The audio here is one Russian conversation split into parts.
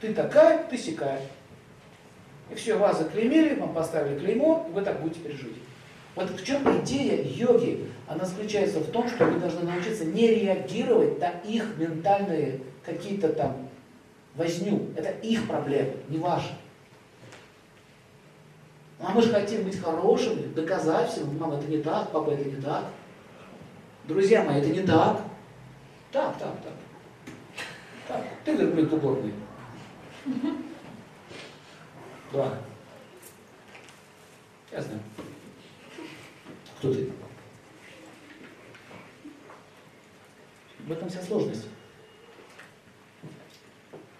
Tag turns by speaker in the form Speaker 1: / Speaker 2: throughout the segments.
Speaker 1: Ты такая, ты сякая. И все, вас заклеймили, вам поставили клеймо, и вы так будете пережить. Вот в чем идея йоги? Она заключается в том, что вы должны научиться не реагировать на их ментальные какие-то там возню. Это их проблемы, не ваши. А мы же хотим быть хорошими, доказать всем, мама, это не так, папа, это не так. Друзья мои, это не так. Так, так, так. Так, ты, говорит, будет уборный. Да. Я знаю. Кто ты? В этом вся сложность.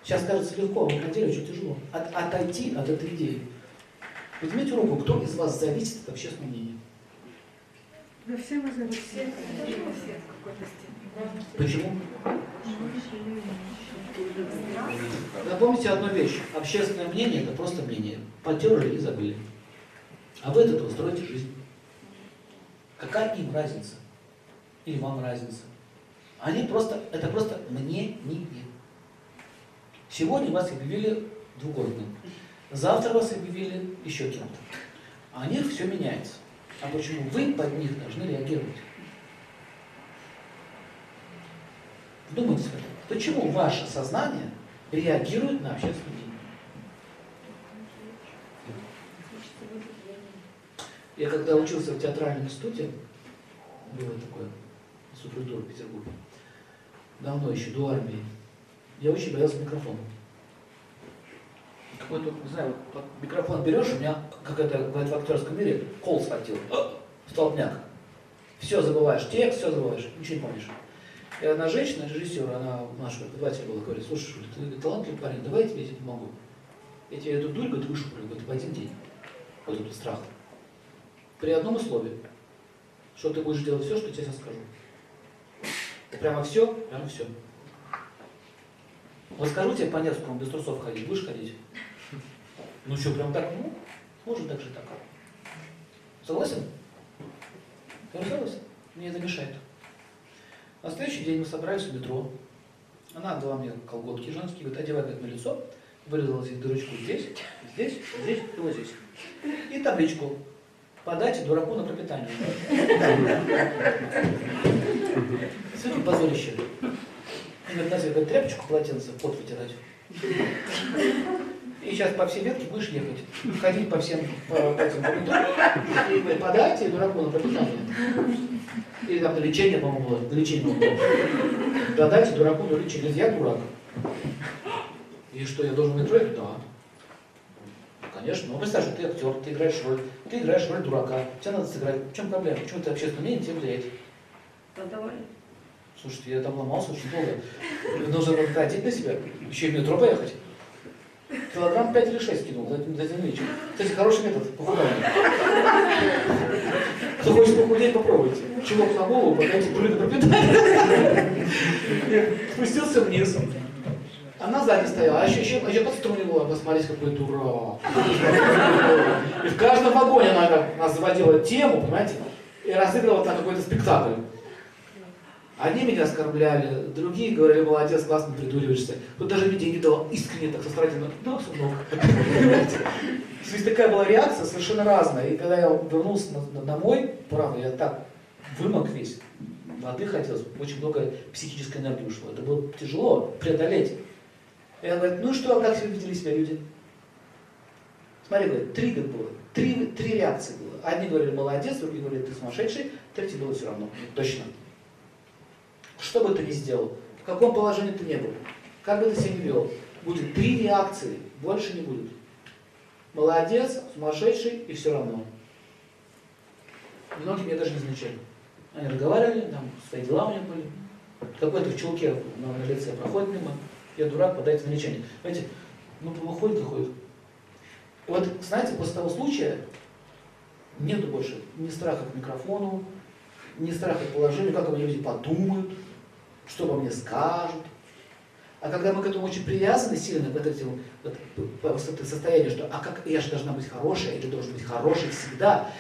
Speaker 1: Сейчас кажется легко, а на деле очень тяжело. От, отойти от этой идеи. Возьмите руку, кто из вас зависит от общественного мнения?
Speaker 2: Да все мы зависим. Все, все в какой-то
Speaker 1: степени. Почему? Напомните одну вещь. Общественное мнение – это просто мнение. Потерли и забыли. А вы от этого строите жизнь. Какая им разница? Или вам разница? Они просто, это просто мнение. Сегодня вас объявили двугодным. Завтра вас объявили еще кем-то. А у них все меняется. А почему вы под них должны реагировать? Вдумайтесь в это. Почему ваше сознание реагирует на общественное мнение? Я когда учился в театральном институте, было такое, субкультура в Петербурге, давно еще, до армии, я очень боялся микрофона. Какой-то, не знаю, вот микрофон берешь, у меня, как это бывает в актерском мире, кол схватил, столбняк. Все забываешь, текст, все забываешь, ничего не помнишь. И одна женщина, режиссер, она наша преподаватель была, говорит, слушай, ты талантливый парень, давай я тебе этим помогу. Я тебе эту дурь, говорит, вышуплю, говорит, в один день. Вот этот страх. При одном условии, что ты будешь делать все, что я тебе сейчас скажу. Прямо все, прямо все. Вот скажу тебе по Невскому без трусов ходить, будешь ходить? Ну что, прям так, ну, может так же так. Согласен? Ты согласен? Мне это мешает. На следующий день мы собрались в метро. Она отдала мне колготки женские, говорит, одевай говорит, на лицо, вырезала здесь дырочку здесь, здесь, здесь и вот здесь. И табличку. Подайте дураку на пропитание. Смотрите, позорище. И говорит, Настя, тряпочку, полотенце, пот вытирать. И сейчас по всей ветке будешь ехать, ходить по всем по, по этим и говорит, подайте дураку на пропитание. Или там на лечение, по-моему, было. На лечение, по-моему. Да дайте дураку на лечение. Я дурак. И что, я должен быть Да. Конечно. Ну, представь, что ты актер, ты играешь роль, ты играешь роль дурака. Тебе надо сыграть. В чем проблема? Почему ты общественное мнение тебе влияет?
Speaker 2: Да давай.
Speaker 1: Слушайте, я там ломался очень долго. Нужно тратить на себя. Еще и в метро поехать. Килограмм 5 или 6 кинул за, один вечер. Кстати, хороший метод похудания. Кто хочет похудеть, попробуйте. Чулок на голову, дуры на пропитание. Спустился вниз. Она сзади стояла, а еще, еще, еще подструнивала, посмотрите, какой дурак. И в каждом вагоне она как нас заводила тему, понимаете, и разыгрывала там какой-то спектакль. Одни меня оскорбляли, другие говорили, молодец, классно придуриваешься. Тут даже мне деньги дал искренне, так сострадательно, да, сынок. То есть такая была реакция совершенно разная. И когда я вернулся домой, правда, я так вымок весь, воды хотелось, очень много психической энергии ушло. Это было тяжело преодолеть. И она говорит, ну что, как видели себя люди? Смотри, говорит, три было, три, три реакции было. Одни говорили, молодец, другие говорили, ты сумасшедший, третий было все равно, точно. Что бы ты ни сделал, в каком положении ты не был, как бы ты себя ни вел, будет три реакции, больше не будет. Молодец, сумасшедший и все равно. Многие меня даже не замечали. Они разговаривали, там свои дела у них были. Какой-то в чулке на, на лице проходит мимо, я дурак, подайте на лечение. Знаете, ну выходит, выходит. Вот, знаете, после того случая нету больше ни страха к микрофону, ни страха к положению, как люди подумают, что обо мне скажут. А когда мы к этому очень привязаны сильно, вот этим, вот, вот это состояние, что а как я же должна быть хорошая, или должен быть хороший всегда,